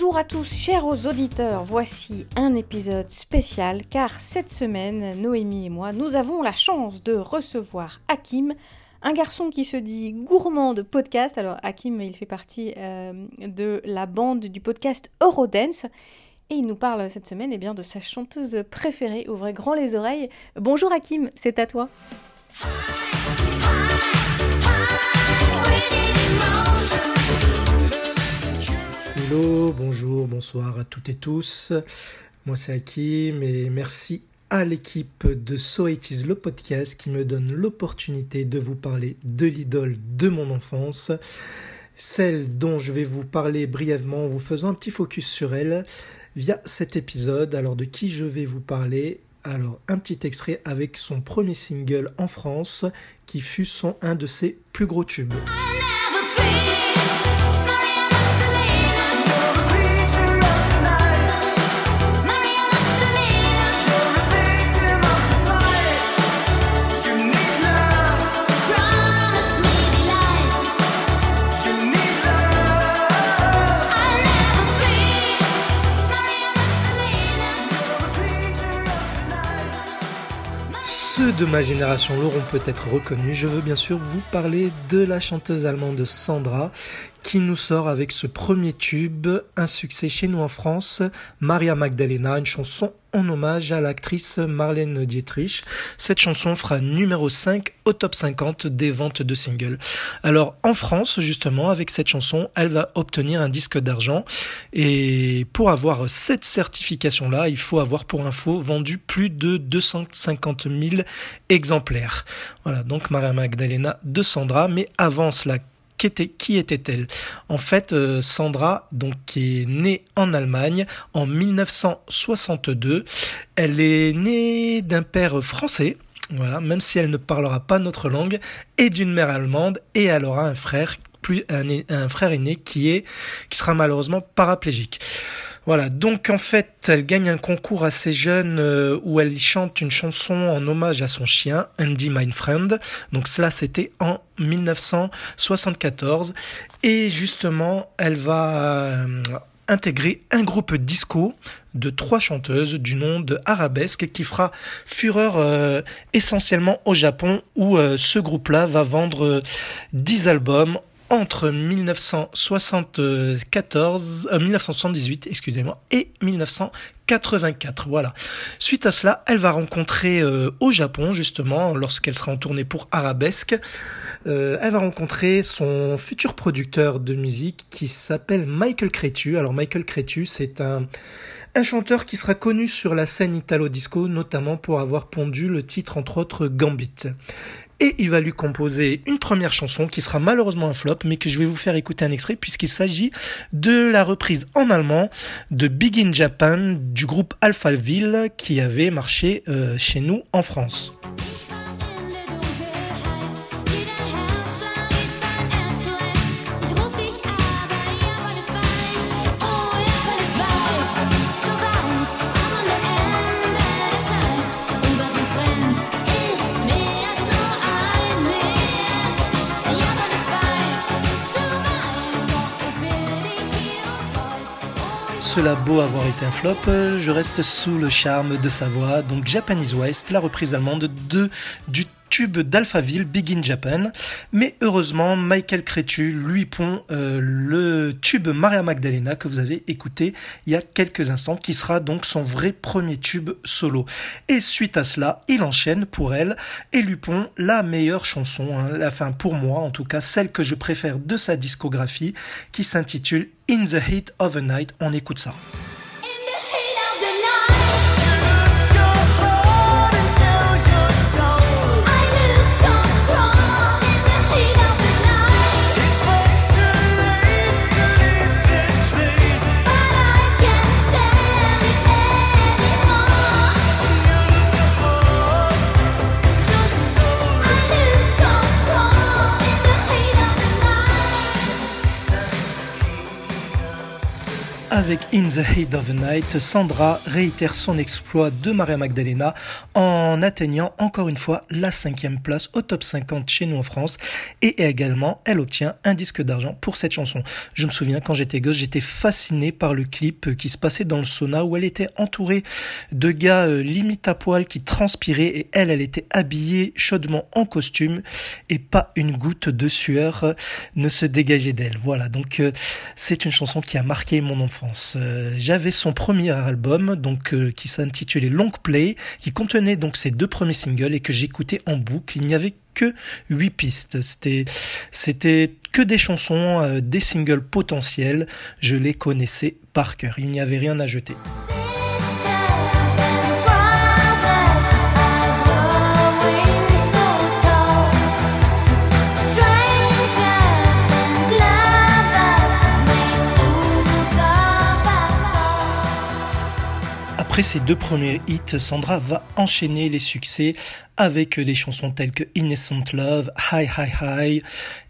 Bonjour à tous, chers auditeurs. Voici un épisode spécial car cette semaine, Noémie et moi, nous avons la chance de recevoir Hakim, un garçon qui se dit gourmand de podcast. Alors, Hakim, il fait partie euh, de la bande du podcast Eurodance. Et il nous parle cette semaine eh bien, de sa chanteuse préférée. Ouvrez grand les oreilles. Bonjour Hakim, c'est à toi. Bonjour, bonsoir à toutes et tous. Moi c'est Hakim et merci à l'équipe de So It Is le podcast qui me donne l'opportunité de vous parler de l'idole de mon enfance, celle dont je vais vous parler brièvement en vous faisant un petit focus sur elle via cet épisode. Alors de qui je vais vous parler? Alors, un petit extrait avec son premier single en France, qui fut son un de ses plus gros tubes. De ma génération l'auront peut-être reconnu. Je veux bien sûr vous parler de la chanteuse allemande Sandra qui nous sort avec ce premier tube, un succès chez nous en France, Maria Magdalena, une chanson en hommage à l'actrice Marlène Dietrich. Cette chanson fera numéro 5 au top 50 des ventes de singles. Alors en France, justement, avec cette chanson, elle va obtenir un disque d'argent. Et pour avoir cette certification-là, il faut avoir pour info vendu plus de 250 000 exemplaires. Voilà, donc Maria Magdalena de Sandra. Mais avant cela, qui était-elle? En fait, euh, Sandra, donc, qui est née en Allemagne en 1962, elle est née d'un père français. Voilà, même si elle ne parlera pas notre langue, et d'une mère allemande, et elle aura un frère, plus frère aîné qui sera malheureusement paraplégique. Voilà, donc en fait, elle gagne un concours assez jeune euh, où elle chante une chanson en hommage à son chien, Andy My Friend. Donc cela, c'était en 1974. Et justement, elle va euh, intégrer un groupe disco de trois chanteuses du nom de Arabesque qui fera fureur euh, essentiellement au Japon où ce groupe-là va vendre 10 albums entre 1974, 1978, euh, excusez-moi, et 1984. Voilà. Suite à cela, elle va rencontrer euh, au Japon, justement, lorsqu'elle sera en tournée pour Arabesque, euh, elle va rencontrer son futur producteur de musique qui s'appelle Michael Cretu. Alors Michael Cretu, c'est un un chanteur qui sera connu sur la scène italo-disco, notamment pour avoir pondu le titre entre autres Gambit et il va lui composer une première chanson qui sera malheureusement un flop, mais que je vais vous faire écouter un extrait puisqu'il s'agit de la reprise en allemand de Big in Japan du groupe Alphaville qui avait marché euh, chez nous en France. Cela beau avoir été un flop, je reste sous le charme de sa voix, donc Japanese West, la reprise allemande de, du tube d'Alphaville, Big in Japan. Mais heureusement, Michael Cretu lui pond euh, le tube Maria Magdalena que vous avez écouté il y a quelques instants, qui sera donc son vrai premier tube solo. Et suite à cela, il enchaîne pour elle et lui pond la meilleure chanson, hein, la fin pour moi en tout cas, celle que je préfère de sa discographie, qui s'intitule In the Heat of the Night. On écoute ça. Avec In the Heat of the Night, Sandra réitère son exploit de Maria Magdalena en atteignant encore une fois la cinquième place au top 50 chez nous en France et également elle obtient un disque d'argent pour cette chanson. Je me souviens quand j'étais gosse, j'étais fasciné par le clip qui se passait dans le sauna où elle était entourée de gars euh, limite à poil qui transpiraient et elle, elle était habillée chaudement en costume et pas une goutte de sueur ne se dégageait d'elle. Voilà, donc euh, c'est une chanson qui a marqué mon enfance. Euh, j'avais son premier album, donc euh, qui s'intitulait Long Play, qui contenait donc ses deux premiers singles et que j'écoutais en boucle. Il n'y avait que huit pistes. C'était, c'était que des chansons, euh, des singles potentiels. Je les connaissais par cœur. Il n'y avait rien à jeter. Après ces deux premiers hits, Sandra va enchaîner les succès avec des chansons telles que Innocent Love, High High High,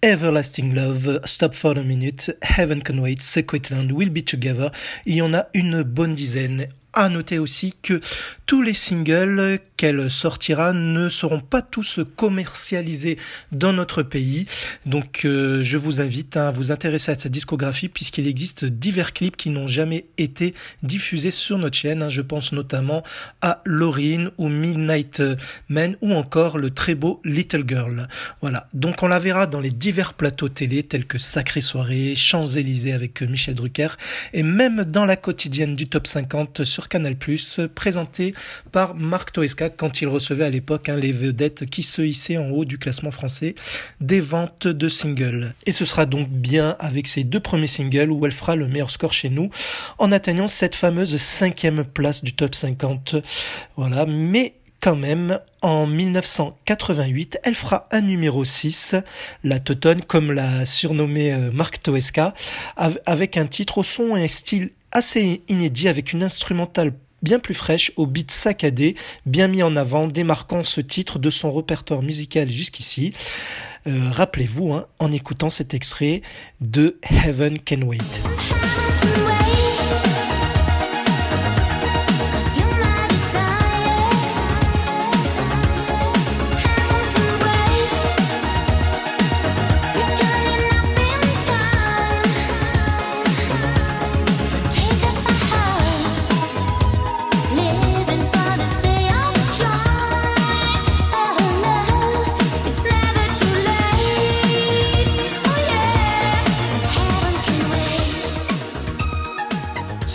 Everlasting Love, Stop for a Minute, Heaven Can Wait, Secret Land, We'll Be Together. Il y en a une bonne dizaine. À noter aussi que tous les singles qu'elle sortira ne seront pas tous commercialisés dans notre pays. Donc euh, je vous invite à vous intéresser à sa discographie puisqu'il existe divers clips qui n'ont jamais été diffusés sur notre chaîne. Je pense notamment à Laurine ou Midnight Men ou encore le très beau Little Girl. Voilà. Donc on la verra dans les divers plateaux télé tels que Sacrée Soirée, Champs-Élysées avec Michel Drucker et même dans la quotidienne du top 50 sur Canal+, présenté par Marc Toesca quand il recevait à l'époque hein, les vedettes qui se hissaient en haut du classement français des ventes de singles. Et ce sera donc bien avec ses deux premiers singles où elle fera le meilleur score chez nous en atteignant cette fameuse cinquième place du top 50. Voilà, mais quand même, en 1988, elle fera un numéro 6, la Teutonne, comme l'a surnommé euh, Marc Toesca, avec un titre au son et un style assez inédit avec une instrumentale bien plus fraîche, au beat saccadé, bien mis en avant, démarquant ce titre de son répertoire musical jusqu'ici. Euh, rappelez-vous, hein, en écoutant cet extrait de Heaven Can Wait.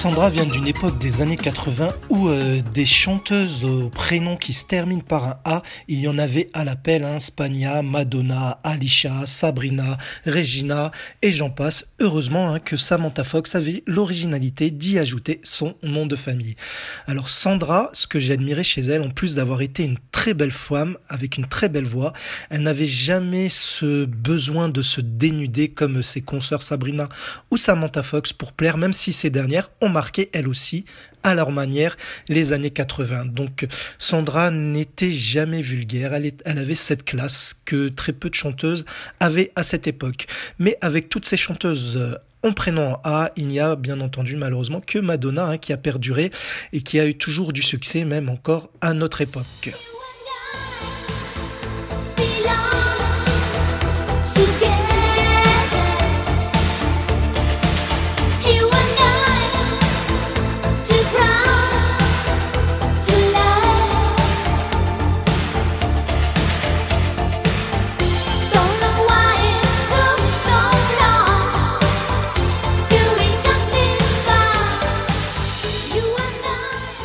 Sandra vient d'une époque des années 80 où euh, des chanteuses au prénom qui se terminent par un A, il y en avait à l'appel, hein, Spagna, Madonna, Alicia, Sabrina, Regina et j'en passe. Heureusement hein, que Samantha Fox avait l'originalité d'y ajouter son nom de famille. Alors Sandra, ce que j'ai admiré chez elle, en plus d'avoir été une très belle femme avec une très belle voix, elle n'avait jamais ce besoin de se dénuder comme ses consoeurs Sabrina ou Samantha Fox pour plaire, même si ces dernières ont marqué elles aussi à leur manière les années 80. Donc Sandra n'était jamais vulgaire, elle, elle, avait cette classe que très peu de chanteuses avaient à cette époque. Mais avec toutes ces chanteuses euh, en prénom A, il n'y a bien entendu malheureusement que Madonna hein, qui a perduré et qui a eu toujours du succès même encore à notre époque.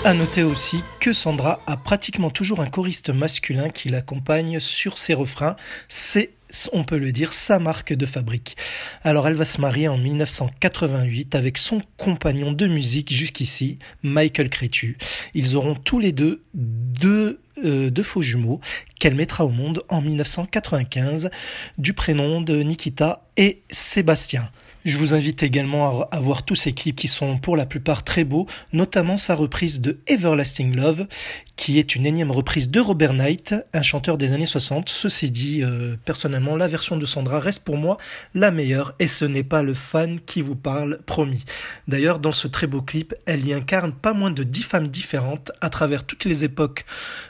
À noter aussi que Sandra a pratiquement toujours un choriste masculin qui l'accompagne sur ses refrains. C'est on peut le dire, sa marque de fabrique. Alors elle va se marier en 1988 avec son compagnon de musique jusqu'ici, Michael Crétu. Ils auront tous les deux deux, euh, deux faux jumeaux qu'elle mettra au monde en 1995 du prénom de Nikita et Sébastien. Je vous invite également à, voir tous ces clips qui sont pour la plupart très beaux, notamment sa reprise de Everlasting Love, qui est une énième reprise de Robert Knight, un chanteur des années 60. Ceci dit, euh, personnellement, la version de Sandra reste pour moi la meilleure et ce n'est pas le fan qui vous parle, promis. D'ailleurs, dans ce très beau clip, elle y incarne pas moins de dix femmes différentes à travers toutes les époques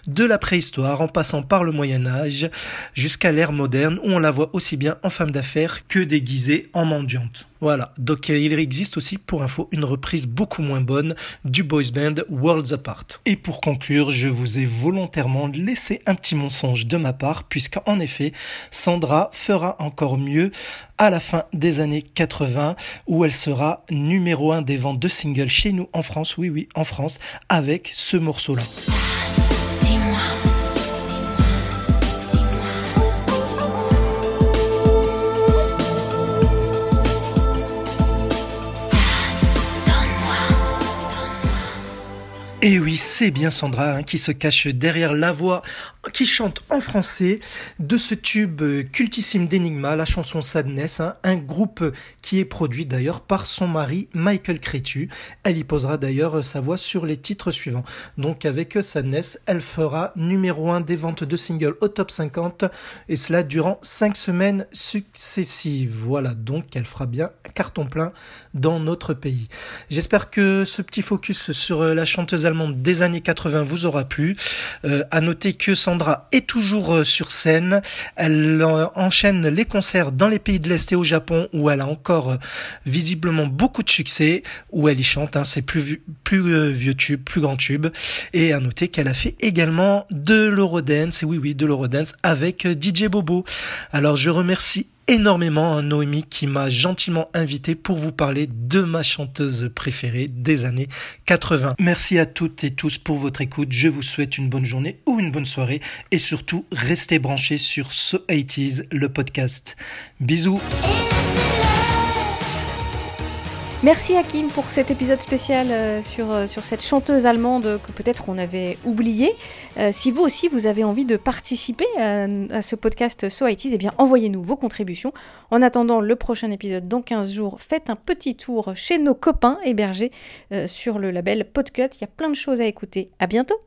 de la préhistoire, en passant par le Moyen Âge jusqu'à l'ère moderne où on la voit aussi bien en femme d'affaires que déguisée en mendiante. Voilà, donc il existe aussi pour info une reprise beaucoup moins bonne du boys band Worlds Apart. Et pour conclure, je vous ai volontairement laissé un petit mensonge de ma part, puisqu'en effet, Sandra fera encore mieux à la fin des années 80, où elle sera numéro 1 des ventes de singles chez nous en France, oui oui, en France, avec ce morceau-là. Et oui, c'est bien Sandra hein, qui se cache derrière la voix qui chante en français de ce tube cultissime d'Enigma, la chanson Sadness, hein, un groupe qui est produit d'ailleurs par son mari Michael Crétu. Elle y posera d'ailleurs sa voix sur les titres suivants. Donc avec Sadness, elle fera numéro 1 des ventes de singles au top 50 et cela durant 5 semaines successives. Voilà, donc elle fera bien carton plein dans notre pays. J'espère que ce petit focus sur la chanteuse allemande des années 80 vous aura plu. Euh, noter que Est toujours euh, sur scène. Elle euh, enchaîne les concerts dans les pays de l'Est et au Japon où elle a encore euh, visiblement beaucoup de succès, où elle y chante. Hein, c'est plus, vieux tube, plus grand tube. Et à noter qu'elle a fait également de l'Eurodance, oui oui, de l'Eurodance avec DJ Bobo. Alors je remercie énormément à Noémie qui m'a gentiment invité pour vous parler de ma chanteuse préférée des années 80. Merci à toutes et tous pour votre écoute. Je vous souhaite une bonne journée ou une bonne soirée et surtout restez branchés sur So 80s, le podcast. Bisous. Merci Hakim pour cet épisode spécial euh, sur, euh, sur cette chanteuse allemande que peut-être on avait oubliée. Euh, si vous aussi vous avez envie de participer à, ce podcast So ITs, eh bien envoyez-nous vos contributions. En attendant le prochain épisode dans 15 jours, faites un petit tour chez nos copains hébergés sur le label Podcut. Il y a plein de choses à écouter. À bientôt.